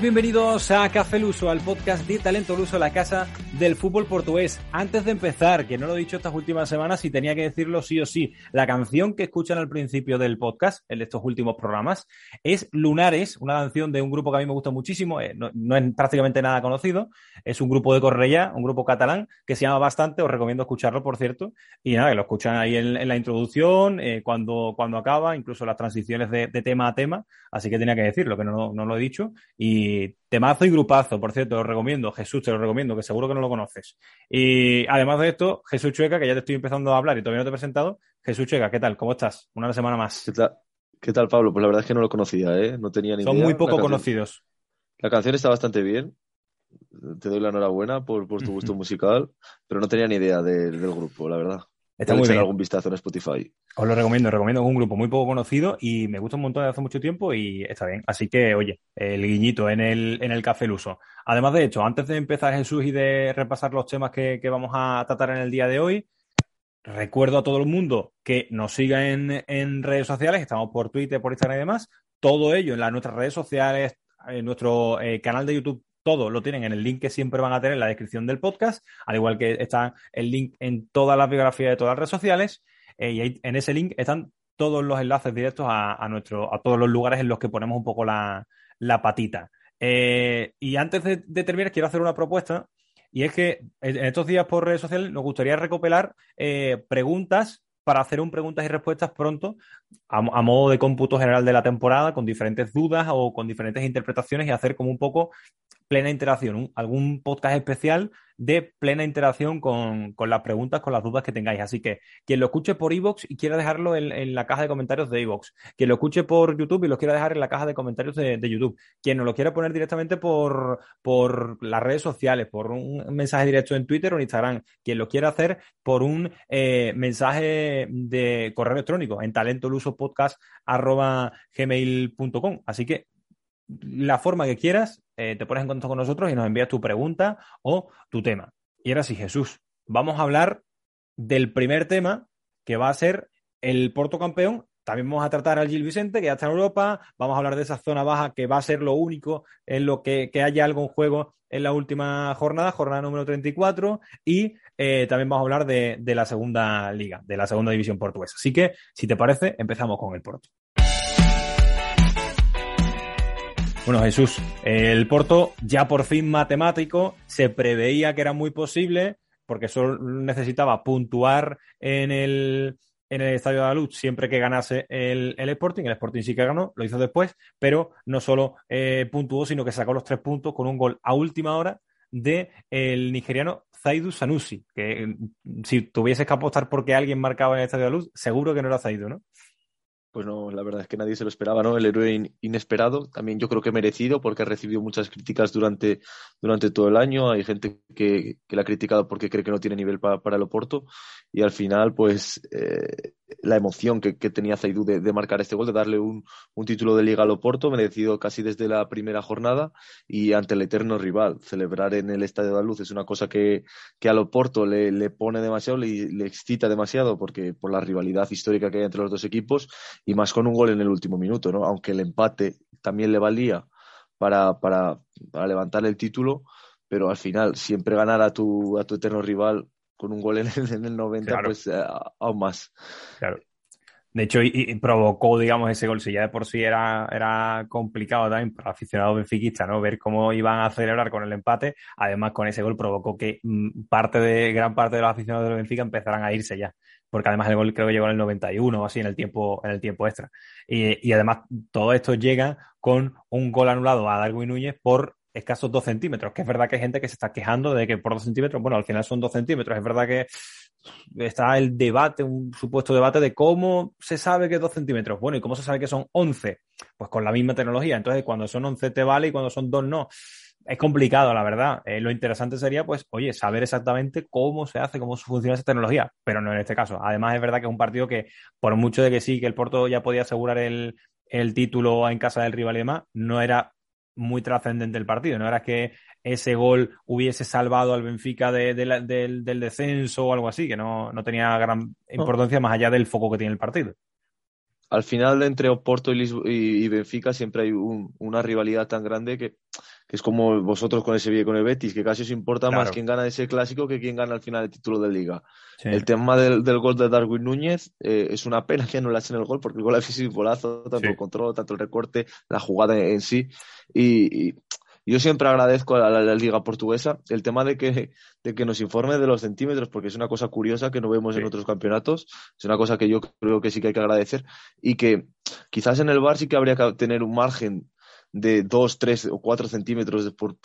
Bienvenidos a Café Luso, al podcast de Talento Luso, la casa del fútbol portugués. Antes de empezar, que no lo he dicho estas últimas semanas y tenía que decirlo sí o sí, la canción que escuchan al principio del podcast, en estos últimos programas, es Lunares, una canción de un grupo que a mí me gusta muchísimo, eh, no, es prácticamente nada conocido, es un grupo de Correia, un grupo catalán que se llama bastante, os recomiendo escucharlo, por cierto, y nada, que lo escuchan ahí en, en la introducción, eh, cuando, cuando acaba, incluso las transiciones de, de, tema a tema, así que tenía que decirlo, que no, no lo he dicho. Y temazo y grupazo, por cierto, lo recomiendo. Jesús, te lo recomiendo, que seguro que no lo conoces. Y además de esto, Jesús Chueca, que ya te estoy empezando a hablar y todavía no te he presentado. Jesús Chueca, ¿qué tal? ¿Cómo estás? Una semana más. ¿Qué tal, ¿Qué tal Pablo? Pues la verdad es que no lo conocía, ¿eh? No tenía ni Son idea. muy poco la conocidos. La canción está bastante bien. Te doy la enhorabuena por, por tu gusto musical, pero no tenía ni idea de, del grupo, la verdad. Está muy bien. algún vistazo en Spotify. Os lo recomiendo, os recomiendo es un grupo muy poco conocido y me gusta un montón desde hace mucho tiempo y está bien. Así que, oye, el guiñito en el, en el Café Luso. Además de hecho, antes de empezar Jesús y de repasar los temas que, que vamos a tratar en el día de hoy, recuerdo a todo el mundo que nos siga en, en redes sociales, estamos por Twitter, por Instagram y demás, todo ello en las, nuestras redes sociales, en nuestro eh, canal de YouTube todo lo tienen en el link que siempre van a tener en la descripción del podcast, al igual que está el link en todas las biografías de todas las redes sociales. Eh, y en ese link están todos los enlaces directos a, nuestro, a todos los lugares en los que ponemos un poco la, la patita. Eh, y antes de, de, terminar, quiero hacer una propuesta. Y es que en estos días por redes sociales nos gustaría recopilar eh, preguntas para hacer un preguntas y respuestas pronto a, a, modo de cómputo general de la temporada con diferentes dudas o con diferentes interpretaciones y hacer como un poco plena interacción, algún podcast especial de plena interacción con, con, las preguntas, con las dudas que tengáis. Así que quien lo escuche por iVoox y quiera dejarlo en, la caja de comentarios de iVoox, quien lo escuche por YouTube y lo quiera dejar en la caja de comentarios de, YouTube, quien nos lo quiera poner directamente por, por las redes sociales, por un mensaje directo en Twitter o en Instagram, quien lo quiera hacer por un eh, mensaje de correo electrónico en talentoluso.podcast.gmail.com. Así que la forma que quieras, eh, te pones en contacto con nosotros y nos envías tu pregunta o tu tema. Y ahora sí, Jesús, vamos a hablar del primer tema que va a ser el Porto campeón. También vamos a tratar al Gil Vicente, que ya está en Europa. Vamos a hablar de esa zona baja que va a ser lo único en lo que, que haya algo en juego en la última jornada, jornada número 34. Y eh, también vamos a hablar de, de la segunda liga, de la segunda división portuguesa. Así que, si te parece, empezamos con el Porto. Bueno, Jesús, el Porto ya por fin matemático, se preveía que era muy posible, porque solo necesitaba puntuar en el, en el Estadio de la Luz siempre que ganase el, el, Sporting. El Sporting sí que ganó, lo hizo después, pero no solo eh, puntuó, sino que sacó los tres puntos con un gol a última hora de el nigeriano Zaidu Sanusi, que si tuvieses que apostar porque alguien marcaba en el Estadio de la Luz, seguro que no era Zaidu, ¿no? Pues no, la verdad es que nadie se lo esperaba, ¿no? El héroe in inesperado, también yo creo que merecido, porque ha recibido muchas críticas durante, durante todo el año. Hay gente que, que la ha criticado porque cree que no tiene nivel para, para el Oporto. Y al final, pues, eh, la emoción que, que tenía Zaidu de, de, marcar este gol, de darle un, un, título de liga al Oporto, merecido casi desde la primera jornada y ante el eterno rival. Celebrar en el Estadio de la Luz es una cosa que, que al Oporto le, le pone demasiado, le, le excita demasiado, porque por la rivalidad histórica que hay entre los dos equipos y más con un gol en el último minuto, ¿no? Aunque el empate también le valía para, para, para levantar el título, pero al final siempre ganar a tu, a tu eterno rival con un gol en el, en el 90, claro. pues uh, aún más. Claro. De hecho, y, provocó, digamos, ese gol. Si ya de por sí era, era complicado también para aficionados benfiquistas, ¿no? Ver cómo iban a celebrar con el empate. Además, con ese gol provocó que mm, parte de, gran parte de los aficionados del Benfica empezaran a irse ya. Porque además el gol creo que llegó en el 91 o así, en el tiempo, en el tiempo extra. Y, y además, todo esto llega con un gol anulado a Darwin Núñez por escasos dos centímetros, que es verdad que hay gente que se está quejando de que por dos centímetros, bueno, al final son dos centímetros, es verdad que está el debate, un supuesto debate de cómo se sabe que es dos centímetros, bueno, y cómo se sabe que son once, pues con la misma tecnología, entonces cuando son once te vale y cuando son dos no. Es complicado, la verdad. Eh, lo interesante sería, pues, oye, saber exactamente cómo se hace, cómo funciona esa tecnología, pero no en este caso. Además, es verdad que es un partido que, por mucho de que sí, que el Porto ya podía asegurar el, el título en casa del rival y demás, no era muy trascendente el partido. No era que ese gol hubiese salvado al Benfica del, descenso o algo así, que no, no tenía gran importancia más allá del foco que tiene el partido al final entre Oporto y, Benfica siempre hay una rivalidad tan grande que, es como vosotros con ese Sevilla con el Betis, que casi os importa más quién gana ese clásico que quién gana al final el título de liga. El tema del, gol de Darwin Núñez eh, es una pena que no le hacen el gol porque el gol ha sido un golazo, tanto el control, tanto el recorte, la jugada en, sí. y, yo siempre agradezco a la, Liga Portuguesa el tema de que, de que nos informe de los centímetros, porque es una cosa curiosa que no vemos en otros campeonatos. Es una cosa que yo creo que sí que hay que agradecer y que quizás en el bar sí que habría que tener un margen de 2, 3 o 4 centímetros por,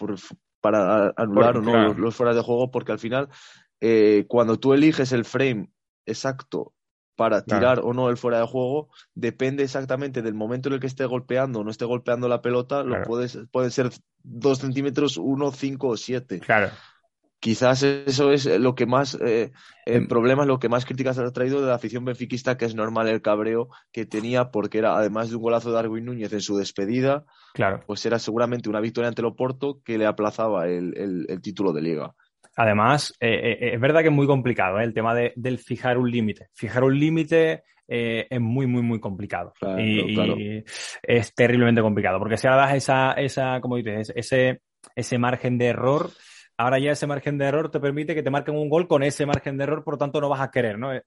para anular o no los, fuera de juego, porque al final, eh, cuando tú eliges el frame exacto para tirar o no el fuera de juego depende exactamente del momento en el que esté golpeando o no esté golpeando la pelota, lo puedes, pueden ser dos centímetros, uno, cinco o siete. Claro. Quizás eso es lo que más, eh, el em. problema es lo que más críticas ha traído de la afición benfiquista, que es normal el cabreo que tenía, porque era, además de un golazo de Darwin Núñez en su despedida, claro. pues era seguramente una victoria ante el Oporto que le aplazaba el, el título de liga. Además, eh, eh, es verdad que es muy complicado ¿eh? el tema de, del fijar un límite. Fijar un límite es muy, muy, muy complicado. y, es terriblemente complicado. Porque si ahora das esa, esa, como dices, ese, ese margen de error, ahora ya ese margen de error te permite que te marquen un gol con ese margen de error, por lo tanto no vas a querer, ¿no? Es,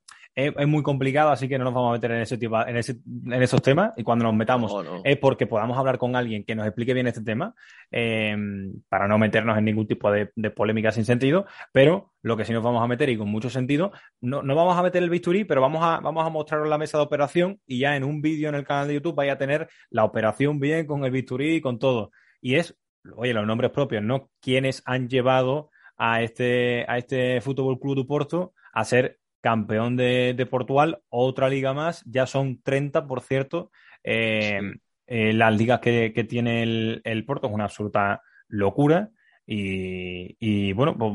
muy complicado, así que no nos vamos a meter en ese tipo, en, ese, en esos temas y cuando nos metamos es porque podamos hablar con alguien que nos explique bien este tema em, para no meternos en ningún tipo de, polémica sin sentido, pero lo que sí nos vamos a meter y con mucho sentido, no, no vamos a meter el bisturí, pero vamos a, vamos a mostraros la mesa de operación y ya en un vídeo en el canal de YouTube vaya a tener la operación bien con el bisturí y con todo. Y es oye, los nombres propios, ¿no? ¿Quiénes han llevado a este, a este Fútbol Club de Porto a ser campeón de, Portugal, otra liga más, ya son 30, por cierto. Eh, eh, las ligas que, tiene el, Porto es una absoluta locura. Y, bueno, pues,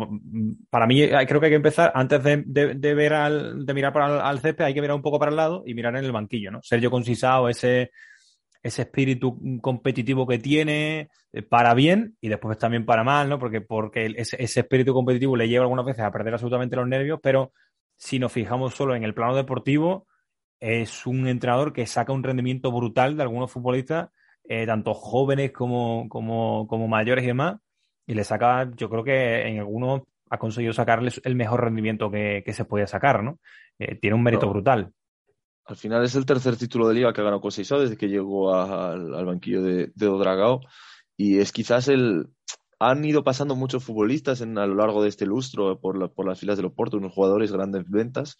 para mí creo que hay que empezar, antes de, ver al, de mirar para al césped, hay que mirar un poco para el lado y mirar en el banquillo, ¿no? Sergio Consisao, ese ese espíritu competitivo que tiene eh, para bien y después también para mal, ¿no? Porque, porque ese, espíritu competitivo le lleva algunas veces a perder absolutamente los nervios, pero si nos fijamos solo en el plano deportivo, es un entrenador que saca un rendimiento brutal de algunos futbolistas, eh, tanto jóvenes como, como, como mayores y demás, y le saca, yo creo que en algunos ha conseguido sacarles el mejor rendimiento que, se puede sacar, ¿no? Eh, tiene un mérito brutal. Al final es el tercer título de liga que ha ganado desde que llegó al banquillo de, de Odragao. Y es quizás el... Han ido pasando muchos futbolistas en, a lo largo de este lustro por, por las filas del Oporto, unos jugadores grandes ventas,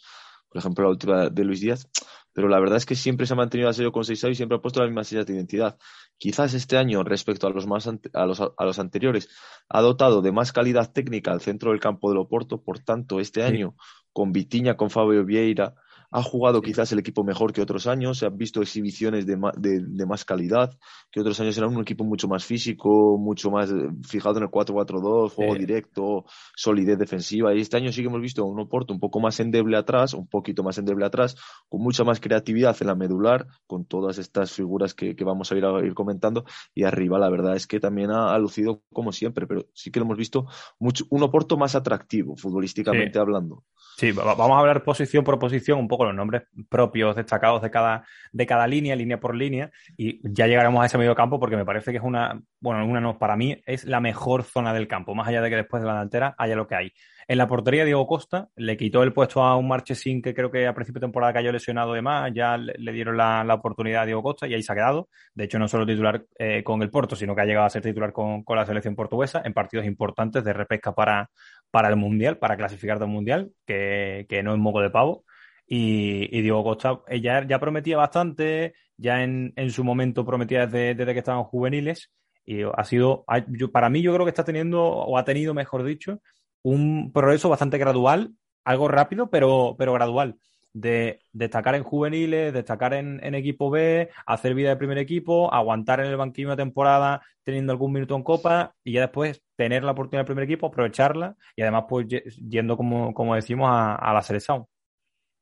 por ejemplo la última de Luis Díaz, pero la verdad es que siempre se ha mantenido a serio con Seisao y siempre ha puesto las mismas señas de identidad. Quizás este año, respecto a los, más a los, a los anteriores, ha dotado de más calidad técnica al centro del campo del Oporto, por tanto, este año, con Vitiña, con Fabio Vieira, ha jugado quizás el equipo mejor que otros años, se han visto exhibiciones de, de, más calidad, que otros años era un equipo mucho más físico, mucho más eh, fijado en el 4-4-2, juego directo, solidez defensiva. Y este año sí que hemos visto un Oporto un poco más endeble atrás, un poquito más endeble atrás, con mucha más creatividad en la medular, con todas estas figuras que, vamos a ir, a ir comentando. Y arriba, la verdad es que también ha, lucido como siempre, pero sí que lo hemos visto mucho, un Oporto más atractivo, futbolísticamente hablando. Sí, vamos a hablar posición por posición, un poco los nombres propios destacados de cada, de cada línea, línea por línea, y ya llegaremos a ese medio campo porque me parece que es una, bueno, una no, para mí es la mejor zona del campo, más allá de que después de la delantera haya lo que hay. En la portería, Diego Costa le quitó el puesto a un Marchesín que creo que a principio de temporada cayó lesionado de más, ya le, dieron la, oportunidad a Diego Costa y ahí se ha quedado. De hecho, no solo titular eh, con el Porto, sino que ha llegado a ser titular con, la selección portuguesa en partidos importantes de repesca para, para el Mundial, para clasificar del Mundial, que, no es moco de pavo. Y, Diego Costa ella ya prometía bastante, ya en, su momento prometía desde, desde que estaban juveniles y ha sido, para mí yo creo que está teniendo, o ha tenido, mejor dicho, un progreso bastante gradual, algo rápido, pero, pero gradual. De destacar en juveniles, destacar en, equipo B, hacer vida de primer equipo, aguantar en el banquillo una temporada teniendo algún minuto en Copa y ya después tener la oportunidad del primer equipo, aprovecharla y además pues yendo, como, como decimos, a, la selección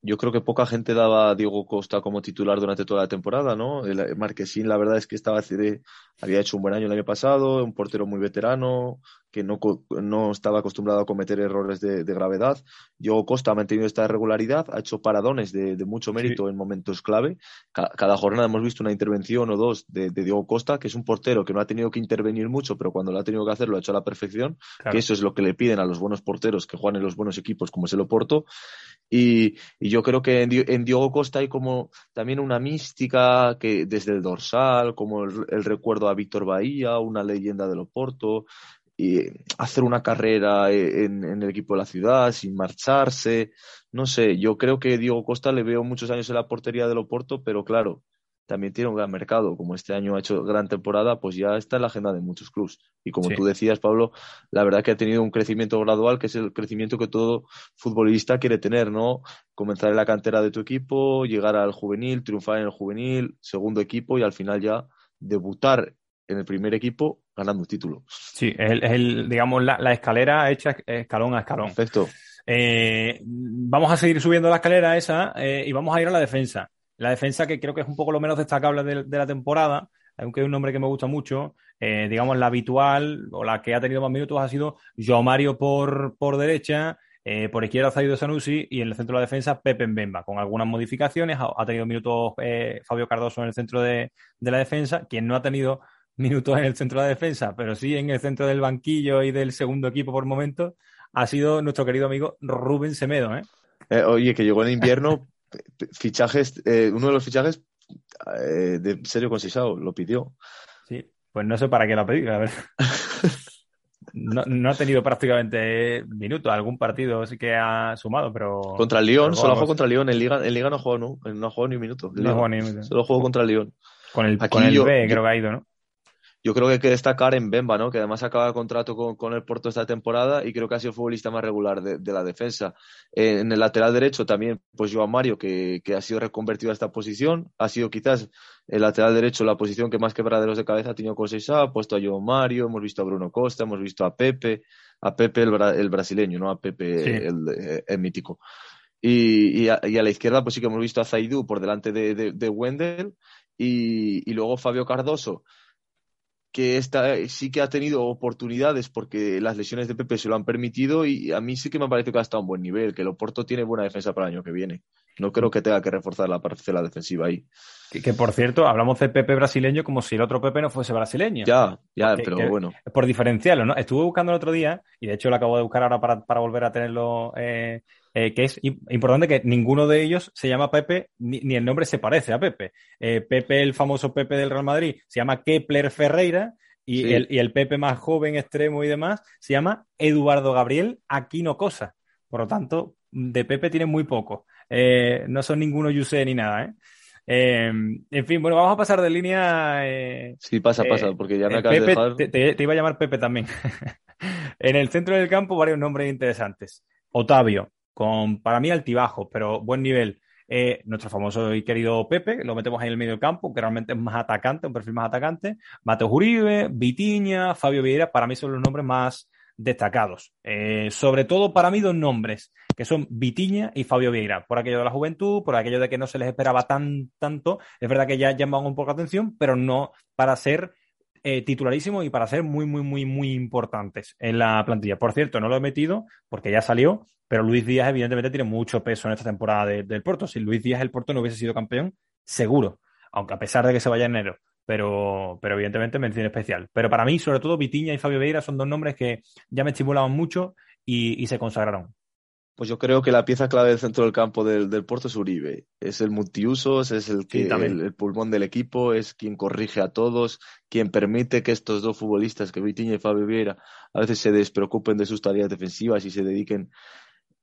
yo creo que poca gente daba a Diego Costa como titular durante toda la temporada, ¿no? El Marquesín, la verdad es que estaba había hecho un buen año el año pasado, un portero muy veterano, que no, no estaba acostumbrado a cometer errores de, gravedad. Diego Costa ha mantenido esta regularidad, ha hecho paradones de, mucho mérito en momentos clave. Cada, jornada hemos visto una intervención o dos de, Diego Costa, que es un portero que no ha tenido que intervenir mucho, pero cuando lo ha tenido que hacer lo ha hecho a la perfección, que eso es lo que le piden a los buenos porteros que juegan en los buenos equipos como es el Oporto. Y, yo creo que en, Diogo Costa hay como también una mística que desde el dorsal, como el, recuerdo a Víctor Bahía, una leyenda del Oporto, y hacer una carrera en, en, el equipo de la ciudad sin marcharse. No sé, yo creo que Diogo Costa le veo muchos años en la portería del Oporto, pero claro, también tiene un gran mercado, como este año ha hecho gran temporada, pues ya está en la agenda de muchos clubes. Y como tú decías, Pablo, la verdad que ha tenido un crecimiento gradual, que es el crecimiento que todo futbolista quiere tener, ¿no? Comenzar en la cantera de tu equipo, llegar al juvenil, triunfar en el juvenil, segundo equipo y al final ya debutar en el primer equipo ganando un título. Sí, es el, digamos, la, escalera hecha escalón a escalón. Perfecto. Eh, vamos a seguir subiendo la escalera esa eh, y vamos a ir a la defensa. La defensa, que creo que es un poco lo menos destacable de, la temporada, aunque es un nombre que me gusta mucho, eh, digamos la habitual o la que ha tenido más minutos ha sido Joao Mario por, por derecha, eh, por izquierda ha salido Sanusi y en el centro de la defensa Pepe Mbemba, con algunas modificaciones. Ha, tenido minutos eh, Fabio Cardoso en el centro de, la defensa, quien no ha tenido minutos en el centro de la defensa, pero sí en el centro del banquillo y del segundo equipo por momento, ha sido nuestro querido amigo Rubén Semedo. oye, que llegó en invierno, fichajes, eh, uno de los fichajes eh, de serio Conceição lo pidió. Sí, pues no sé para qué lo ha pedido, a ver. No, ha tenido prácticamente minutos, algún partido sí que ha sumado, pero. Contra el Lyon, solo jugó contra el Lyon, en Liga, en Liga no jugó, ¿no? No jugó ni minutos. No jugó ni minutos. Solo jugó contra el Lyon. Con el, con el B, creo que ha ido, ¿no? Yo creo que hay que destacar en Bemba, ¿no? que además acaba contrato con, el Porto esta temporada y creo que ha sido el futbolista más regular de, la defensa. en el lateral derecho también, pues Joan Mario, que, ha sido reconvertido a esta posición, ha sido quizás el lateral derecho la posición que más quebraderos de cabeza ha tenido con Seisa, ha puesto a Joan Mario, hemos visto a Bruno Costa, hemos visto a Pepe, a Pepe el, brasileño, no a Pepe el, mítico. Y, a, la izquierda, pues sí que hemos visto a Zaidu por delante de, Wendel y, y luego Fabio Cardoso que esta sí que ha tenido oportunidades porque las lesiones de Pepe se lo han permitido y a mí sí que me parece que ha estado a un buen nivel, que el Oporto tiene buena defensa para el año que viene. No creo que tenga que reforzar la parcela defensiva ahí. Que, por cierto, hablamos de Pepe brasileño como si el otro Pepe no fuese brasileño. Ya, ya, pero bueno. Por diferenciarlo, ¿no? Estuve buscando el otro día y de hecho lo acabo de buscar ahora para, para volver a tenerlo eh, eh, que es importante que ninguno de ellos se llama Pepe, ni, el nombre se parece a Pepe. Eh, Pepe, el famoso Pepe del Real Madrid, se llama Kepler Ferreira y, el, y, el, Pepe más joven, extremo y demás, se llama Eduardo Gabriel Aquino Cosa. Por lo tanto, de Pepe tiene muy poco. Eh, no son ninguno Yuse ni nada, en fin, bueno, vamos a pasar de línea. sí, pasa, pasa, porque ya me acabas de dejar. Te, te, iba a llamar Pepe también. en el centro del campo, varios nombres interesantes. Otavio, con para mí altibajos, pero buen nivel. Eh, nuestro famoso y querido Pepe, lo metemos ahí en el medio campo, que realmente es más atacante, un perfil más atacante. Mateo Uribe, Vitiña, Fabio Vieira, para mí son los nombres más destacados. Eh, sobre todo para mí dos nombres, que son Vitiña y Fabio Vieira, por aquello de la juventud, por aquello de que no se les esperaba tan tanto. Es verdad que ya llaman un poco atención, pero no para ser eh, titularísimos y para ser muy, muy, muy, muy importantes en la plantilla. Por cierto, no lo he metido porque ya salió, pero Luis Díaz evidentemente tiene mucho peso en esta temporada del Porto. Si Luis Díaz el Porto no hubiese sido campeón, seguro, aunque a pesar de que se vaya en enero, pero, pero evidentemente mención especial. Pero para mí, sobre todo, Vitiña y Fabio Vieira son dos nombres que ya me estimulaban mucho y se consagraron. Pues yo creo que la pieza clave del centro del campo del, del Porto es Uribe. Es el multiusos, es el, que, el, pulmón del equipo, es quien corrige a todos, quien permite que estos dos futbolistas, que Vitinha y Fabio Vieira, a veces se despreocupen de sus tareas defensivas y se dediquen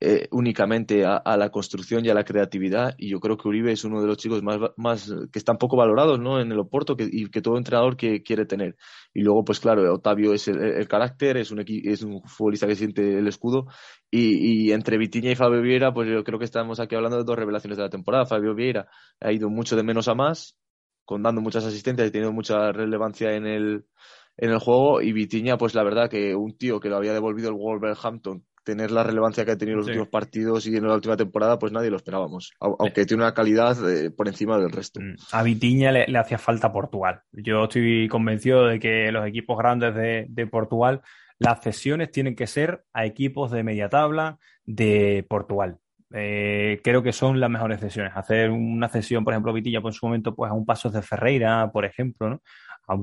eh, únicamente a, la construcción y a la creatividad. Y yo creo que Uribe es uno de los chicos más, más que están poco valorados ¿no? en el Oporto que, y que todo entrenador que quiere tener. Y luego pues claro Otavio es el, carácter es un, es un futbolista que siente el escudo. Y, y, entre Vitiña y Fabio Vieira pues yo creo que estamos aquí hablando de dos revelaciones de la temporada. Fabio Vieira ha ido mucho de menos a más con dando muchas asistencias y teniendo mucha relevancia en el en el juego. Y Vitiña pues la verdad que un tío que lo había devolvido el Wolverhampton tener la relevancia que ha tenido en los últimos partidos y en la última temporada, pues nadie lo esperábamos, aunque tiene una calidad eh, por encima del resto. Mm, a Vitiña le, hacía falta Portugal. Yo estoy convencido de que los equipos grandes de, Portugal, las cesiones tienen que ser a equipos de media tabla de Portugal. Eh, creo que son las mejores cesiones. Hacer una cesión, por ejemplo, Vitilla, pues en su momento, pues a un paso de Ferreira, por ejemplo, ¿no?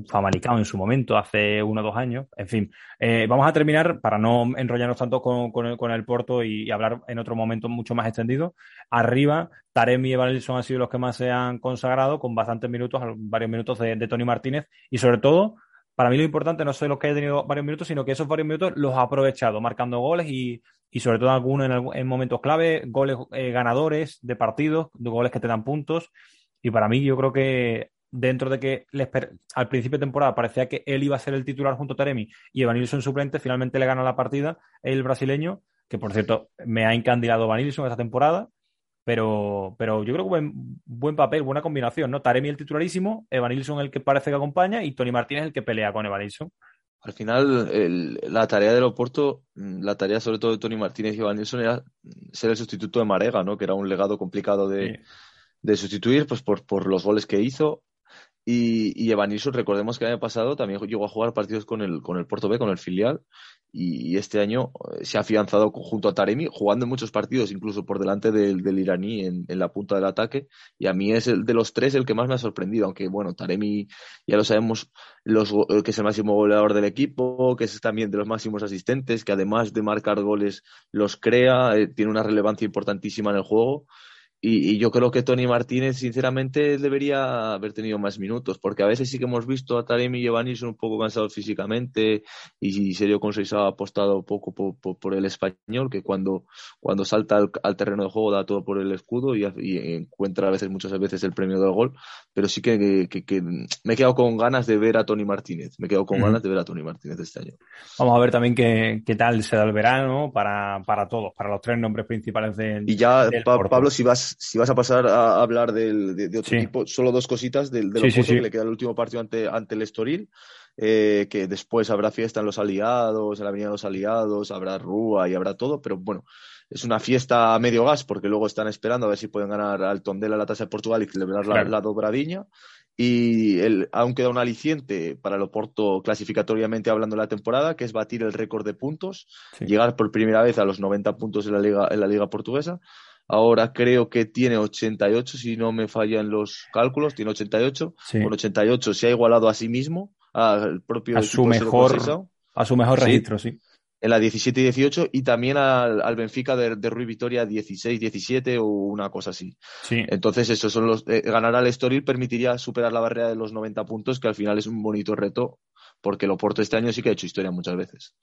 Famalicao en su momento, hace uno o dos años. En fin, eh, vamos a terminar, para no enrollarnos tanto con, con, el, Porto y, hablar en otro momento mucho más extendido. Arriba, Taremi y Evanilson han sido los que más se han consagrado, con bastantes minutos, varios minutos de, Tony Martínez. Y sobre todo, para mí lo importante no es los que haya tenido varios minutos, sino que esos varios minutos los ha aprovechado, marcando goles y, y sobre todo algunos en, momentos clave, goles eh, ganadores de partidos, goles que te dan puntos. Y para mí yo creo que dentro de que al principio de temporada parecía que él iba a ser el titular junto a Taremi y Evanilson suplente, finalmente le gana la partida el brasileño, que por cierto me ha encandilado Evanilson esta temporada, pero, pero yo creo que buen, buen papel, buena combinación, ¿no? Taremi el titularísimo, Evanilson el que parece que acompaña y Tony Martínez el que pelea con Evanilson. Al final, la tarea del Oporto, la tarea sobre todo de Tony Martínez y Evanilson era ser el sustituto de Marega, ¿no? Que era un legado complicado de, de sustituir, pues por, por los goles que hizo y, y recordemos que el año pasado también llegó a jugar partidos con el, con el Porto B, con el filial, y, este año eh, se ha afianzado junto a Taremi, jugando en muchos partidos, incluso por delante del, del iraní en, en, la punta del ataque, y a mí es el de los tres el que más me ha sorprendido, aunque bueno, Taremi ya lo sabemos, los, eh, que es el máximo goleador del equipo, que es también de los máximos asistentes, que además de marcar goles los crea, eh, tiene una relevancia importantísima en el juego. Y, yo creo que Tony Martínez, sinceramente, debería haber tenido más minutos, porque a veces sí que hemos visto a Taremi y Giovanni son un poco cansados físicamente y Sergio Conceição ha apostado poco por, el español, que cuando, cuando salta al, terreno de juego da todo por el escudo y, encuentra a veces, muchas veces, el premio del gol. Pero sí que, me he quedado con ganas de ver a Tony Martínez, me he quedado con ganas de ver a Tony Martínez este año. Vamos a ver también qué, qué tal se da el verano para, para todos, para los tres nombres principales de. Y ya, Pablo, si vas si vas a pasar a hablar del, de, otro tipo, solo dos cositas del, del que le queda el último partido ante, ante el Estoril, eh, que después habrá fiesta en los aliados, en la Avenida de los Aliados, habrá Rúa y habrá todo, pero bueno, es una fiesta a medio gas porque luego están esperando a ver si pueden ganar al Tondela la tasa de Portugal y celebrar la, la dobradiña. Y el, aún queda un aliciente para el Oporto clasificatoriamente hablando de la temporada, que es batir el récord de puntos, llegar por primera vez a los 90 puntos en la liga, en la liga portuguesa. Ahora creo que tiene 88, si no me fallan los cálculos, tiene 88. Con 88 se ha igualado a sí mismo, al propio a su mejor, a su mejor registro, sí. En la 17 y 18 y también al, Benfica de, de Rui Vitoria 16, 17 o una cosa así. Sí. Entonces, eso son los, eh, ganar al Estoril permitiría superar la barrera de los 90 puntos, que al final es un bonito reto, porque el Oporto este año sí que ha hecho historia muchas veces.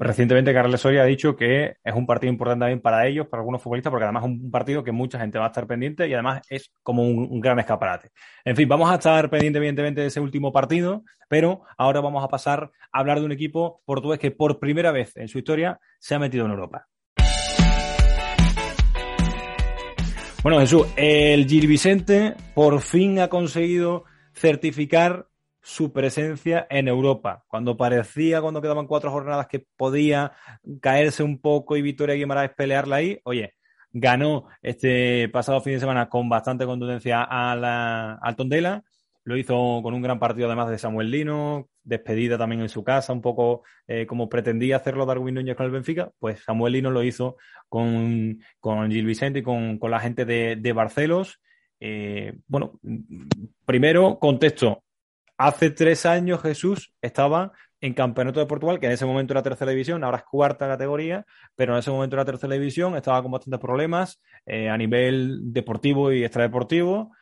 Recientemente Carles Soria ha dicho que es un partido importante también para ellos, para algunos futbolistas, porque además es un partido que mucha gente va a estar pendiente y además es como un, gran escaparate. En fin, vamos a estar pendientes evidentemente de ese último partido, pero ahora vamos a pasar a hablar de un equipo portugués que por primera vez en su historia se ha metido en Europa. Bueno, Jesús, el Gil Vicente por fin ha conseguido certificar su presencia en Europa. Cuando parecía, cuando quedaban cuatro jornadas, que podía caerse un poco y Victoria Guimaraes pelearla ahí, oye, ganó este pasado fin de semana con bastante contundencia a la, Tondela. lo hizo con un gran partido además de Samuel Lino, despedida también en su casa, un poco eh, como pretendía hacerlo Darwin Núñez con el Benfica, pues Samuel Lino lo hizo con, con Gil Vicente y con, la gente de, Barcelos. Eh, bueno, primero, contexto. Hace tres años Jesús estaba en Campeonato de Portugal, que en ese momento era tercera división, ahora es cuarta categoría, pero en ese momento era tercera división, estaba con bastantes problemas eh, a nivel deportivo y extradeportivo.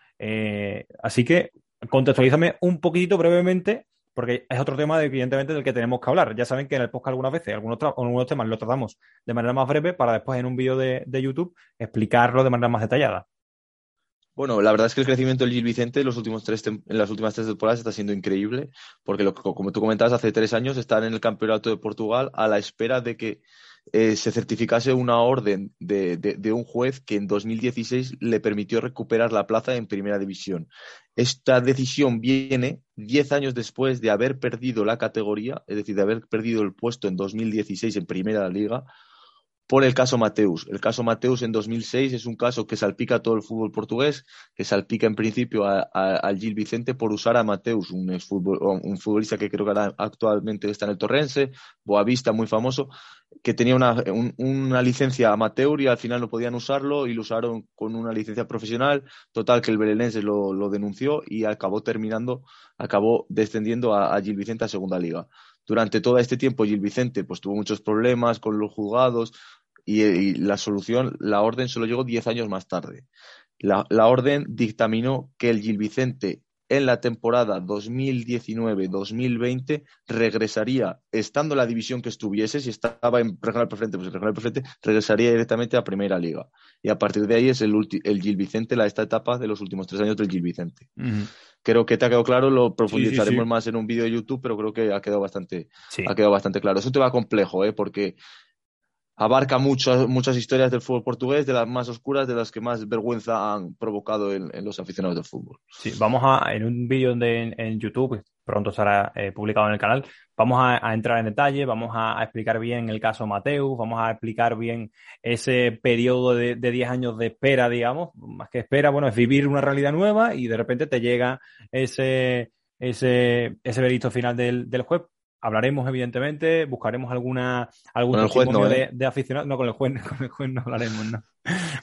así que contextualízame un poquitito brevemente, porque es otro tema, evidentemente, del que tenemos que hablar. Ya saben que en el podcast algunas veces, algunos, temas los tratamos de manera más breve para después en un vídeo de, YouTube explicarlo de manera más detallada. Bueno, la verdad es que el crecimiento del Gil Vicente en, los últimos tres en las últimas tres temporadas está siendo increíble, porque lo, como tú comentabas, hace tres años están en el Campeonato de Portugal a la espera de que eh, se certificase una orden de, de, un juez que en 2016 le permitió recuperar la plaza en primera división. Esta decisión viene diez años después de haber perdido la categoría, es decir, de haber perdido el puesto en 2016 en primera liga por el caso Mateus. El caso Mateus en 2006 es un caso que salpica a todo el fútbol portugués, que salpica en principio al Gil Vicente por usar a Mateus, un, un futbolista que creo que actualmente está en el Torrense, Boavista, muy famoso, que tenía una, licencia amateur y al final no podían usarlo y lo usaron con una licencia profesional. Total, que el Belenenses lo, denunció y acabó terminando, acabó descendiendo a, a Gil Vicente a Segunda Liga durante todo este tiempo Gil Vicente pues tuvo muchos problemas con los juzgados y, la solución, la orden solo llegó diez años más tarde. La, orden dictaminó que el Gil Vicente en la temporada 2019-2020 regresaría, estando en la división que estuviese, si estaba en regional preferente, pues en regional preferente, regresaría directamente a Primera Liga. Y a partir de ahí es el, el Gil Vicente, la, esta etapa de los últimos tres años del Gil Vicente. Creo que te ha quedado claro, lo profundizaremos más en un vídeo de YouTube, pero creo que ha quedado bastante, ha quedado bastante claro. Es un tema complejo, ¿eh? porque abarca muchas, muchas historias del fútbol portugués, de las más oscuras, de las que más vergüenza han provocado en, los aficionados del fútbol. Sí, vamos a, en un vídeo en, en, YouTube, pronto será eh, publicado en el canal, vamos a, entrar en detalle, vamos a, explicar bien el caso Mateus, vamos a explicar bien ese periodo de 10 años de espera, digamos, más que espera, bueno, es vivir una realidad nueva y de repente te llega ese, ese, ese veredicto final del, del juez hablaremos, evidentemente, buscaremos alguna, algún testimonio de, de, aficionados. No, con el juez, con el juez no hablaremos, no.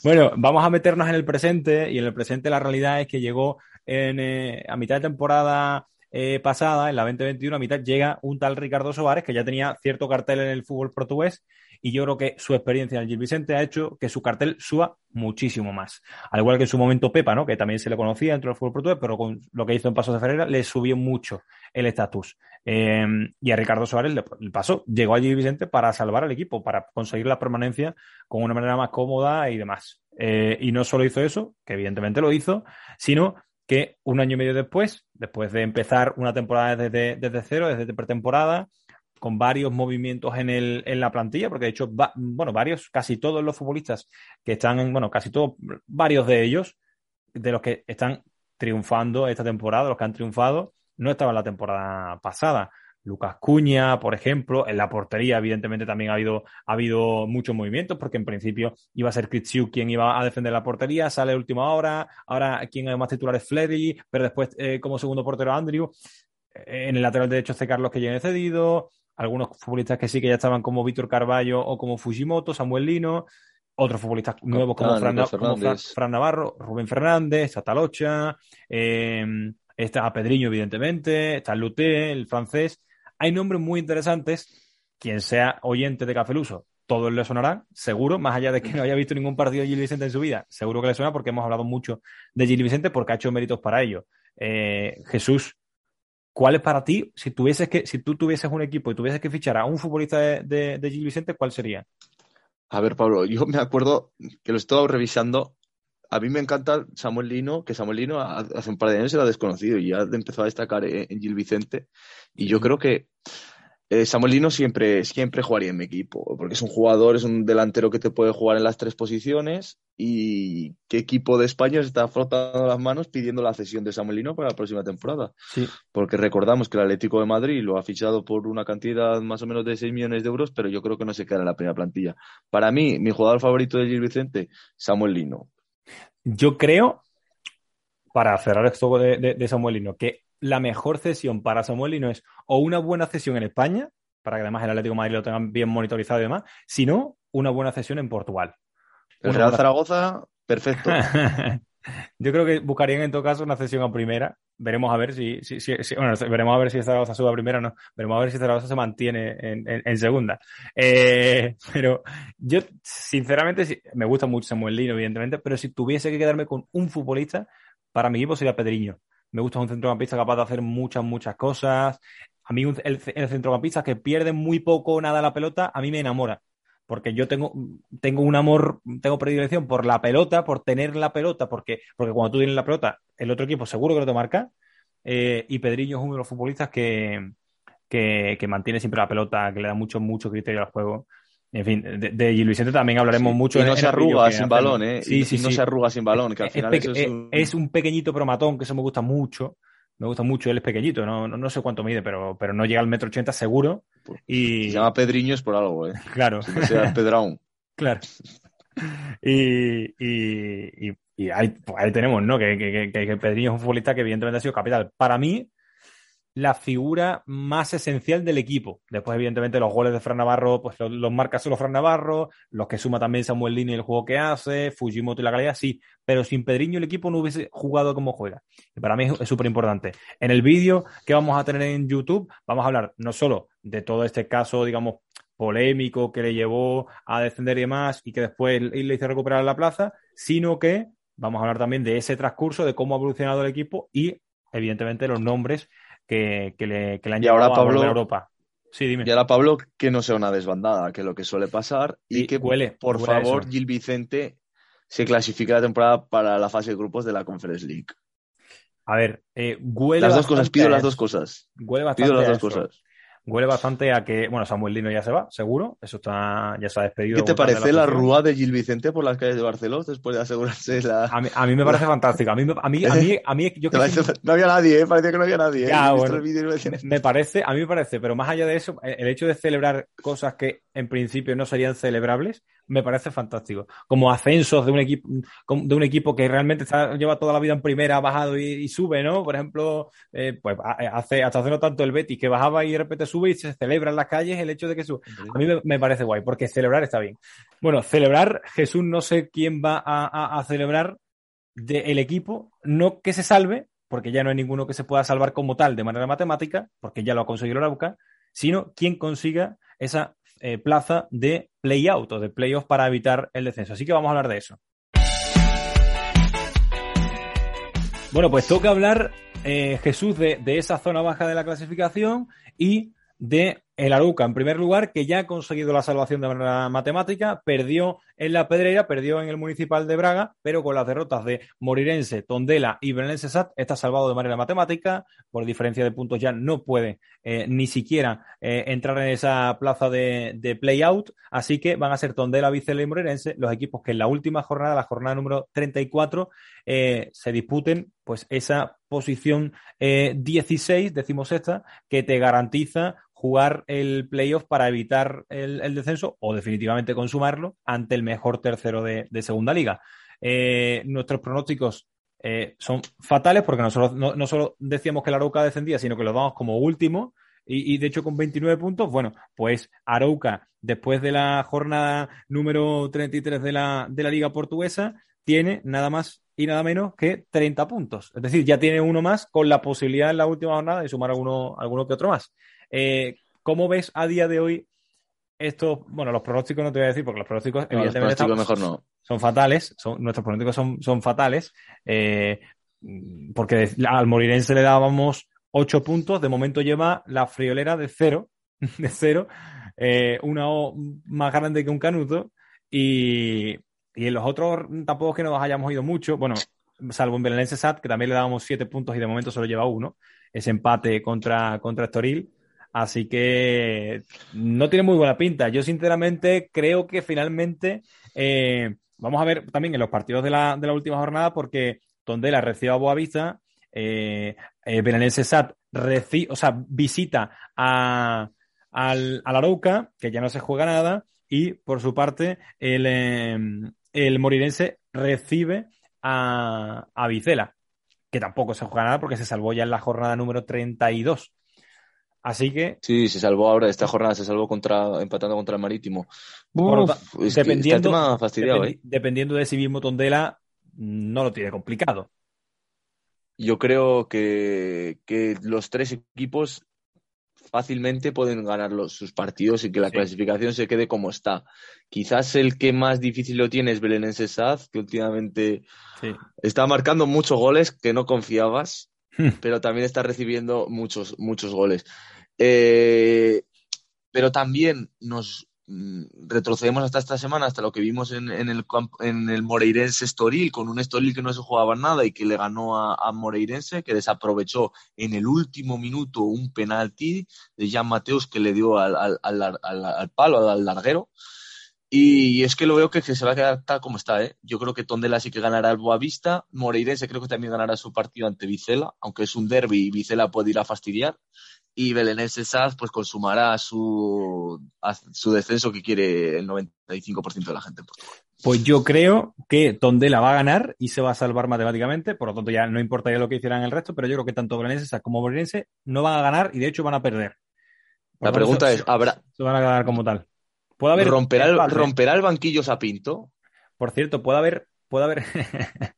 Bueno, vamos a meternos en el presente, y en el presente la realidad es que llegó en, eh, a mitad de temporada eh, pasada, en la 2021, a mitad llega un tal Ricardo Soares, que ya tenía cierto cartel en el fútbol portugués, y yo creo que su experiencia en el Gil Vicente ha hecho que su cartel suba muchísimo más. Al igual que en su momento Pepa, ¿no? que también se le conocía dentro del fútbol portugués, pero con lo que hizo en Pasos de Ferreira le subió mucho el estatus. Eh, y a Ricardo Suárez le, pasó, llegó a Gil Vicente para salvar al equipo, para conseguir la permanencia con una manera más cómoda y demás. Eh, y no solo hizo eso, que evidentemente lo hizo, sino que un año y medio después, después de empezar una temporada desde, desde cero, desde pretemporada, con varios movimientos en, el, en la plantilla, porque de hecho, bueno, varios, casi todos los futbolistas que están en, bueno, casi todos, varios de ellos, de los que están triunfando esta temporada, los que han triunfado, no estaban la temporada pasada. Lucas Cuña, por ejemplo, en la portería, evidentemente, también ha habido, ha habido muchos movimientos, porque en principio iba a ser Kritsiu quien iba a defender la portería, sale última hora, ahora quien es más titular es Fleddy, pero después eh, como segundo portero Andrew, en el lateral derecho C. Carlos que llegue cedido, algunos futbolistas que sí que ya estaban como Víctor Carballo o como Fujimoto, Samuel Lino, otros futbolistas nuevos como, Fran, Navarro, Rubén Fernández, Atalocha, eh, está Pedriño, evidentemente, está Luté, el francés. Hay nombres muy interesantes. Quien sea oyente de Cafeluso, todos le sonarán, seguro, más allá de que no haya visto ningún partido de Gil Vicente en su vida, seguro que le suena porque hemos hablado mucho de Gil Vicente porque ha hecho méritos para ello. Eh, Jesús, ¿Cuál es para ti, si tuvieses que, si tú tuvieses un equipo y tuvieses que fichar a un futbolista de, de, Gil Vicente, cuál sería? A ver, Pablo, yo me acuerdo que lo estaba revisando. A mí me encanta Samuel Lino, que Samuel Lino hace un par de años era desconocido y ya empezó a destacar en Gil Vicente. Y yo creo que eh, Samuelino siempre, siempre jugaría en mi equipo, porque es un jugador, es un delantero que te puede jugar en las tres posiciones y qué equipo de España se está frotando las manos pidiendo la cesión de Samuelino para la próxima temporada. Sí. Porque recordamos que el Atlético de Madrid lo ha fichado por una cantidad más o menos de 6 millones de euros, pero yo creo que no se queda en la primera plantilla. Para mí, mi jugador favorito de Gil Vicente, Samuel Lino. Yo creo para cerrar esto de, de, de Samuel Lino, que la mejor cesión para Samuel Lino es o una buena cesión en España, para que además el Atlético de Madrid lo tengan bien monitorizado y demás, sino una buena cesión en Portugal. El Real Zaragoza, perfecto. Yo creo que buscarían en todo caso una cesión a primera. Veremos a ver si, si, si, bueno, veremos a ver si Zaragoza sube a primera o no. Veremos a ver si Zaragoza se mantiene en, en, segunda. Eh, pero yo, sinceramente, me gusta mucho Samuel Lino, evidentemente, pero si tuviese que quedarme con un futbolista, para mi equipo sería Pedriño. Me gusta un centrocampista capaz de hacer muchas, muchas cosas. A mí el, el centrocampista que pierde muy poco o nada la pelota, a mí me enamora porque yo tengo, tengo un amor, tengo predilección por la pelota, por tener la pelota, porque, porque cuando tú tienes la pelota, el otro equipo seguro que lo te marca. Eh, y Pedrillo es uno de los futbolistas que, que, que, mantiene siempre la pelota, que le da mucho, mucho criterio al juego. En fin, de, de Gil Vicente también hablaremos sí, mucho. Y no en, se arruga sin balón, ¿eh? Sí, sí, no sí. se arruga sin balón, que al final es, eso es, un... es un pequeñito promatón, que eso me gusta mucho me gusta mucho, él es pequeñito, no, no, no, sé cuánto mide, pero, pero no llega al metro ochenta seguro. Y... Se llama Pedriño es por algo, ¿eh? Claro. Si no sea Pedraún. Claro. Y, y, y, y ahí, pues ahí, tenemos, ¿no? Que, que, que, que, Pedriño es un futbolista que evidentemente ha sido capital. Para mí, la figura más esencial del equipo. Después, evidentemente, los goles de Fran Navarro, pues los, los marca solo Fran Navarro, los que suma también Samuel Lini el juego que hace, Fujimoto y la calidad, sí. Pero sin Pedriño el equipo no hubiese jugado como juega. Y para mí es súper importante. En el vídeo que vamos a tener en YouTube, vamos a hablar no solo de todo este caso, digamos, polémico que le llevó a descender y demás y que después le hizo recuperar la plaza, sino que vamos a hablar también de ese transcurso, de cómo ha evolucionado el equipo y, evidentemente, los nombres que, que, le, que le, han y ahora, Pablo, a Europa. Sí, dime. Y ahora, Pablo, que no sea una desbandada, que es lo que suele pasar, y, y que, huele, por huele favor, Gil Vicente se clasifique la temporada para la fase de grupos de la Conference League. A ver, eh, huele Las dos cosas, pido las dos cosas. Huele bastante pido las dos cosas. Huele bastante a que, bueno, Samuel Lino ya se va, seguro. Eso está, ya se ha despedido. ¿Qué te parece la, la rúa de Gil Vicente por las calles de Barcelona después de asegurarse la. A mí, a mí me parece fantástico. A mí, a mí, a mí, a mí yo que parece, No había nadie, ¿eh? Parecía que no había nadie. Ya, ¿eh? bueno, me parece, a mí me parece, pero más allá de eso, el hecho de celebrar cosas que en principio no serían celebrables, me parece fantástico. Como ascensos de un equipo, de un equipo que realmente está, lleva toda la vida en primera, ha bajado y, y sube, ¿no? Por ejemplo, eh, pues hace, hasta hace no tanto el Betis, que bajaba y de repente sube y se celebra en las calles el hecho de que sube. A mí me, me parece guay, porque celebrar está bien. Bueno, celebrar, Jesús no sé quién va a, a, a celebrar del de equipo, no que se salve, porque ya no hay ninguno que se pueda salvar como tal de manera matemática, porque ya lo ha conseguido la Arauca, sino quien consiga esa eh, plaza de play-out o de play-off para evitar el descenso. Así que vamos a hablar de eso. Bueno, pues toca hablar, eh, Jesús, de, de, esa zona baja de la clasificación y de el Aruca, en primer lugar, que ya ha conseguido la salvación de manera matemática, perdió en la Pedreira, perdió en el Municipal de Braga, pero con las derrotas de Morirense, Tondela y Belenense Sat está salvado de manera matemática, por diferencia de puntos ya no puede eh, ni siquiera eh, entrar en esa plaza de, play-out, así que van a ser Tondela, Vicela y Morirense los equipos que en la última jornada, la jornada número 34, eh, se disputen pues esa posición 16, decimosexta, que te garantiza jugar el playoff para evitar el, descenso o definitivamente consumarlo ante el mejor tercero de, segunda liga. Eh, nuestros pronósticos eh, son fatales porque nosotros no, no, solo decíamos que la Arauca descendía, sino que lo damos como último y, y, de hecho con 29 puntos, bueno, pues Arauca después de la jornada número 33 de la, de la liga portuguesa tiene nada más y nada menos que 30 puntos. Es decir, ya tiene uno más con la posibilidad en la última jornada de sumar alguno, alguno que otro más. Eh, ¿Cómo ves a día de hoy estos, bueno, los pronósticos no te voy a decir porque los pronósticos no, evidentemente los pronósticos mejor no. son fatales, son, nuestros pronósticos son, son fatales, eh, porque al Morirense le dábamos 8 puntos, de momento lleva la friolera de cero, de cero, eh, una O más grande que un canuto y, y en los otros tampoco es que nos hayamos ido mucho, bueno, salvo en Belenense Sat, que también le dábamos 7 puntos y de momento solo lleva uno, ese empate contra, contra Estoril. Así que no tiene muy buena pinta. Yo sinceramente creo que finalmente eh, vamos a ver también en los partidos de la, de la última jornada porque Tondela recibe a Boavista, eh, eh, Sat reci o sea, visita a, al, a la Arauca, que ya no se juega nada, y por su parte el, eh, el Morirense recibe a, a Vicela que tampoco se juega nada porque se salvó ya en la jornada número 32. Así que. Sí, se salvó ahora, esta jornada se salvó contra, empatando contra el Marítimo. dependiendo, ¿eh? dependiendo de si mismo Tondela no lo tiene complicado. Yo creo que, que los tres equipos fácilmente pueden ganar los, sus partidos y que la clasificación se quede como está. Quizás el que más difícil lo tiene es Belenenses Saz, que últimamente está marcando muchos goles que no confiabas, hmm. pero también está recibiendo muchos, muchos goles. Eh, pero también nos, Mm, retrocedemos hasta esta semana, hasta lo que vimos en, el, en el Moreirense Estoril, con un Estoril que no se jugaba nada y que le ganó a, Moreirense, que desaprovechó en el último minuto un penalti de Jan Mateus que le dio al, al, al, palo, al larguero. Y es que lo veo que, se va a quedar tal como está. ¿eh? Yo creo que Tondela sí que ganará el Boavista. Moreirense creo que también ganará su partido ante Vicela, aunque es un derby y Vicela puede ir a fastidiar y Belenenses Saz pues consumará su, su descenso que quiere el 95% de la gente. Pues yo creo que Tondela va a ganar y se va a salvar matemáticamente, por lo tanto ya no importaría lo que hicieran el resto, pero yo creo que tanto Belenenses como Moreirense no van a ganar y de hecho van a perder. la pregunta es, ¿habrá... Se van a ganar como tal. ¿Puede haber ¿Romperá, el, ¿Romperá el banquillo Sapinto? Por cierto, puede haber... Puede haber...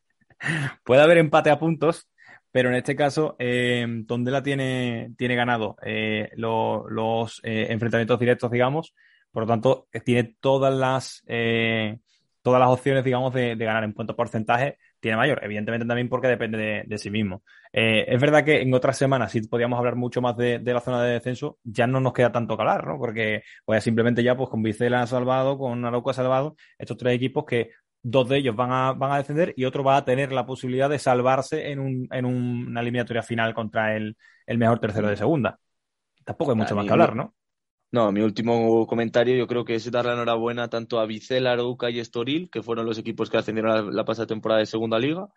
puede haber empate a puntos pero en este caso eh, Tondela tiene, tiene ganado eh, los eh, enfrentamientos directos, digamos, por lo tanto tiene todas las, eh, todas las opciones, digamos, de, ganar en cuanto a porcentaje, tiene mayor, evidentemente también porque depende de, sí mismo. es verdad que en otras semanas, si podíamos hablar mucho más de, la zona de descenso, ya no nos queda tanto calar, ¿no? Porque pues simplemente ya pues con Vicela salvado, con Arauco salvado, estos tres equipos que dos de ellos van a, van a descender y otro va a tener la posibilidad de salvarse en, un, en una eliminatoria final contra el, el, mejor tercero de segunda. Tampoco hay mucho más que hablar, ¿no? No, mi último comentario yo creo que es dar la enhorabuena tanto a Vicela, Arouca y Estoril, que fueron los equipos que ascendieron la pasada temporada de segunda liga,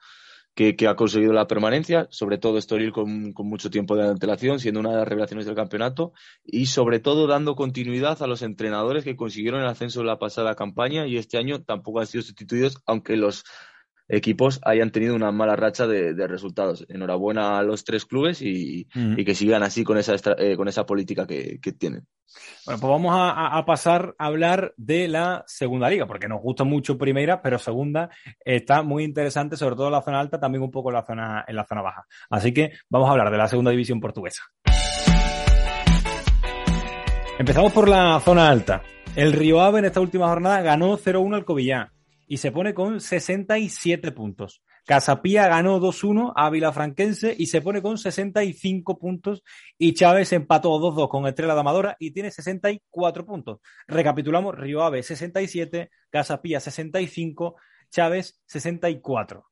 que, ha conseguido la permanencia, sobre todo Estoril con, con, mucho tiempo de antelación, siendo una de las revelaciones del campeonato, y sobre todo dando continuidad a los entrenadores que consiguieron el ascenso en la pasada campaña y este año tampoco han sido sustituidos, aunque los equipos hayan tenido una mala racha de, resultados. Enhorabuena a los tres clubes y, que sigan así con esa, eh, con esa política que, tienen. Bueno, pues vamos a, pasar a hablar de la segunda liga, porque nos gusta mucho primera, pero segunda está muy interesante, sobre todo en la zona alta, también un poco en la zona, en la zona baja. Así que vamos a hablar de la segunda división portuguesa. Empezamos por la zona alta. El Río Ave en esta última jornada ganó 0-1 al Covillán y se pone con 67 puntos. Casapía ganó 2-1 a Vilafranquense y se pone con 65 puntos y Chávez empató 2-2 con Estrella de Amadora y tiene 64 puntos. Recapitulamos, Río Ave 67, Casapía 65, Chávez 64.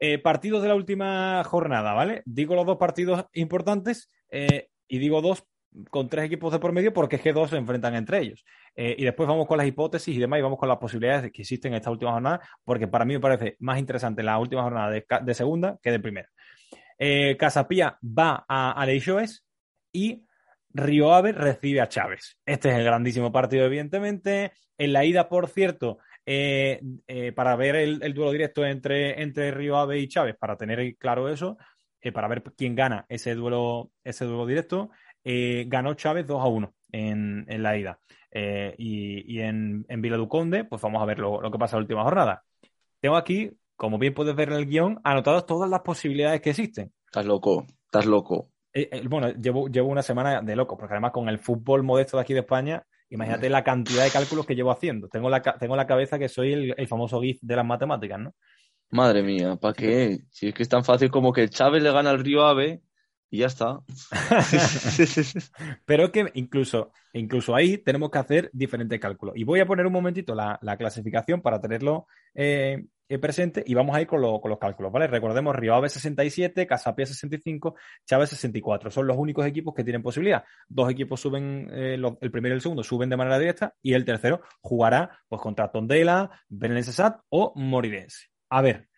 Eh, partidos de la última jornada, ¿vale? Digo los dos partidos importantes eh, y digo dos con tres equipos de por medio porque es que dos se enfrentan entre ellos. Eh, y después vamos con las hipótesis y demás y vamos con las posibilidades que existen en esta última jornada, porque para mí me parece más interesante la última jornada de, segunda que de primera. Eh, Casapía va a Aleixoes y Río Ave recibe a Chávez. Este es el grandísimo partido, evidentemente. En la ida, por cierto, eh, para ver el, duelo directo entre, entre Río Ave y Chávez, para tener claro eso, para ver quién gana ese duelo, ese duelo directo. Eh, ganó Chávez 2 a 1 en, la ida. Eh, y, en, en Vila Duconde, pues vamos a ver lo, que pasa en la última jornada. Tengo aquí, como bien puedes ver en el guion, anotadas todas las posibilidades que existen. Estás loco, estás loco. Eh, bueno, llevo, llevo una semana de loco, porque además con el fútbol modesto de aquí de España, imagínate la cantidad de cálculos que llevo haciendo. Tengo la, tengo la cabeza que soy el, el famoso GIF de las matemáticas, ¿no? Madre mía, ¿para qué? Si es que es tan fácil como que Chávez le gana al Río Ave y ya está. Pero es que incluso, incluso ahí tenemos que hacer diferentes cálculos. Y voy a poner un momentito la, clasificación para tenerlo eh, eh, presente y vamos a ir con, los cálculos, ¿vale? Recordemos, Río Ave 67, Casapia 65, Chávez 64. Son los únicos equipos que tienen posibilidad. Dos equipos suben, eh, el primero y el segundo suben de manera directa y el tercero jugará pues contra Tondela, Belenenses o Moridense. A ver,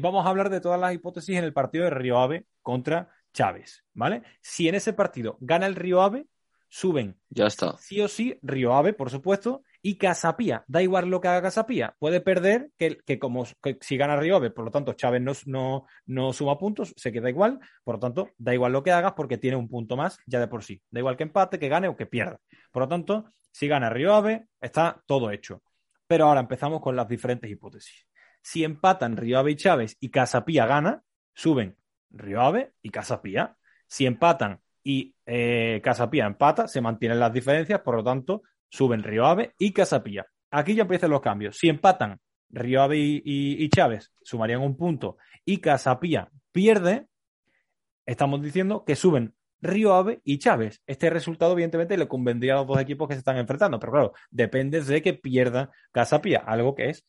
vamos a hablar de todas las hipótesis en el partido de Río Ave contra Chávez, ¿vale? Si en ese partido gana el Río Ave, suben. Ya está. Sí o sí, Río Ave, por supuesto, Y Casapía, da igual lo que haga Casapía, puede perder que, que como si gana Riobe, por lo tanto Chávez no, no, no, suma puntos, se queda igual, por lo tanto da igual lo que hagas porque tiene un punto más ya de por sí. Da igual que empate, que gane o que pierda. Por lo tanto, si gana Riobe, está todo hecho. Pero ahora empezamos con las diferentes hipótesis. Si empatan Riobe y Chávez y Casapía gana, suben Riobe y Casapía. Si empatan y eh, Casapía empata, se mantienen las diferencias, por lo tanto, suben Rioave y Casapía. Aquí ya empiezan los cambios. Si empatan Rioave y, Chávez, sumarían un punto y Casapía pierde, estamos diciendo que suben Rioave y Chávez. Este resultado, evidentemente, le convendría a los dos equipos que se están enfrentando, pero claro, depende de que pierda Casapía, algo que es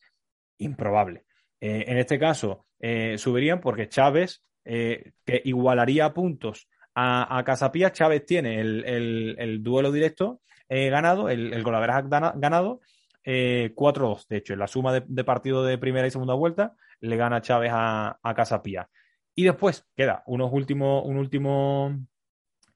improbable. Eh, en este caso, eh, subirían porque Chávez, que igualaría puntos a, Casapía, Chávez tiene el, duelo directo eh, ganado, el, el ganado, 4-2. Eh, de hecho, en la suma de, partido de primera y segunda vuelta, le gana Chávez a, a. Y después queda unos últimos, un último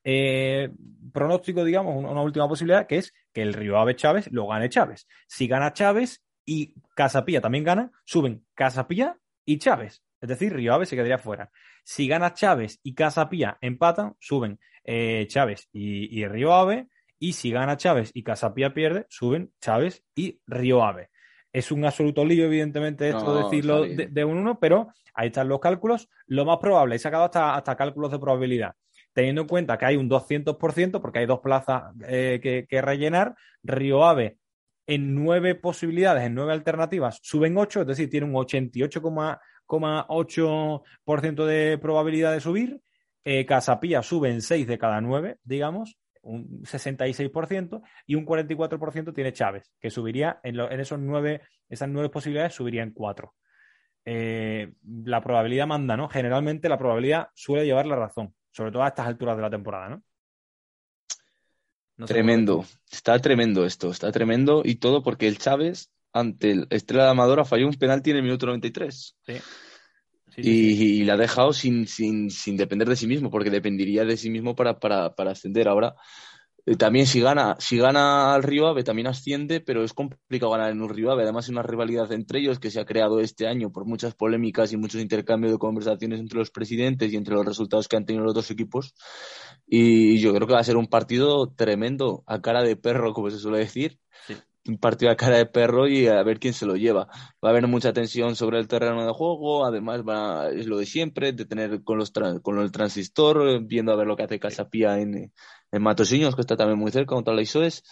eh, pronóstico, digamos, una, última posibilidad, que es que el Río Ave Chávez lo gane Chávez. Si gana Chávez y Casapía también gana, suben Casapía y Chávez. Es decir, Río Ave se quedaría fuera. Si gana Chávez y Casapía empatan, suben eh, Chávez y, Río Ave. Y si gana Chávez y Casapía pierde, suben Chávez y Río Ave. Es un absoluto lío, evidentemente, esto de decirlo de, un uno, pero ahí están los cálculos. Lo más probable, he sacado hasta, hasta cálculos de probabilidad. Teniendo en cuenta que hay un 200%, porque hay dos plazas eh, que, que rellenar, Río Ave en nueve posibilidades, en nueve alternativas, suben ocho, es decir, tiene un 88,8% de probabilidad de subir. Eh, Casapía sube en 6 de cada 9, digamos, un 66%, y un 44% tiene Chávez, que subiría en, esos nueve, esas nueve posibilidades, subiría en 4. Eh, la probabilidad manda, ¿no? Generalmente la probabilidad suele llevar la razón, sobre todo a estas alturas de la temporada, ¿no? tremendo, está tremendo esto, está tremendo y todo porque el Chávez ante el Estrella de Amadora falló un penalti en el minuto 93. Sí. y, la ha dejado sin, sin, sin, depender de sí mismo, porque dependería de sí mismo para, para, para ascender. Ahora, eh, también si gana, si gana al Río Ave también asciende, pero es complicado ganar en un Río Ave. Además, hay una rivalidad entre ellos que se ha creado este año por muchas polémicas y muchos intercambios de conversaciones entre los presidentes y entre los resultados que han tenido los dos equipos. Y yo creo que va a ser un partido tremendo, a cara de perro, como se suele decir. Un partido a cara de perro y a ver quién se lo lleva. Va a haber mucha tensión sobre el terreno de juego, además va, es lo de siempre, de tener con, los con el transistor, viendo a ver lo que hace Casapía en, en Matosiños, que está también muy cerca, contra la ISOES.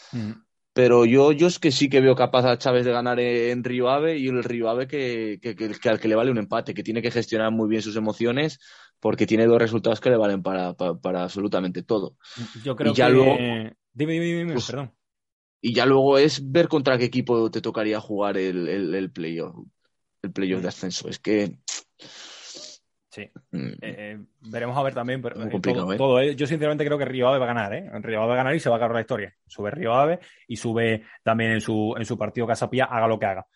Pero yo, yo es que sí que veo capaz a Chávez de ganar en Río Ave y el Río Ave que, que, que, al que le vale un empate, que tiene que gestionar muy bien sus emociones porque tiene dos resultados que le valen para, para, absolutamente todo. Yo creo que... Luego, dime, dime, dime, pues, perdón. Y ya luego es ver contra qué equipo te tocaría jugar el, el, el playoff el playoff de ascenso. Es que Sí. Mm. Eh, eh, veremos a ver también. Pero, eh, todo, yo sinceramente creo que Río Ave va a ganar, ¿eh? Río Ave va a ganar y se va a acabar la historia. Sube Río Ave y sube también en su, en su partido Casapía, haga lo que haga.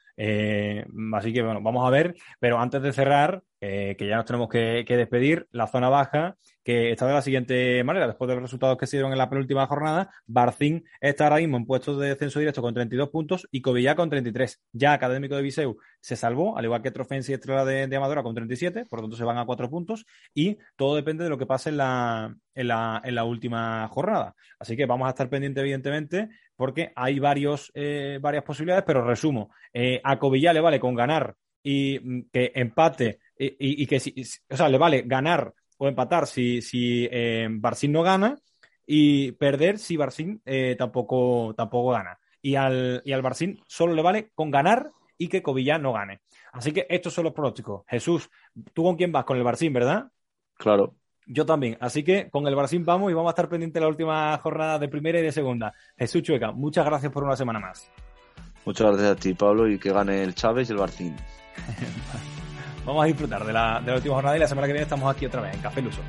así que bueno, vamos a ver. Pero antes de cerrar, que ya nos tenemos que, despedir, la zona baja que está de la siguiente manera. Después de los resultados que se dieron en la penúltima jornada, Barcín está ahora mismo en puestos de descenso directo con 32 puntos y Covilla con 33. Ya Académico de Viseu se salvó, al igual que Trofense y Estrella de, Amadora con 37, por lo tanto se van a 4 puntos y todo depende de lo que pase en la, en la, en la última jornada. Así que vamos a estar pendientes, evidentemente, porque hay varios, eh, varias posibilidades, pero resumo. Eh, a Covilla le vale con ganar y mm, que empate y, que si, o sea, le vale ganar o empatar si, si eh, Barcín no gana y perder si Barcín eh, tampoco, tampoco gana. Y al, y al Barcín solo le vale con ganar y que Covilla no gane. Así que estos son los pronósticos. Jesús, ¿tú con quién vas? Con el Barcín, ¿verdad? Claro. Yo también. Así que con el Barcín vamos y vamos a estar pendientes de la última jornada de primera y de segunda. Jesús Chueca, muchas gracias por una semana más. Muchas gracias a ti, Pablo, y que gane el Chávez y el Barcín. vamos a disfrutar de la, de la última jornada y la semana que viene estamos aquí otra vez en Café Luso.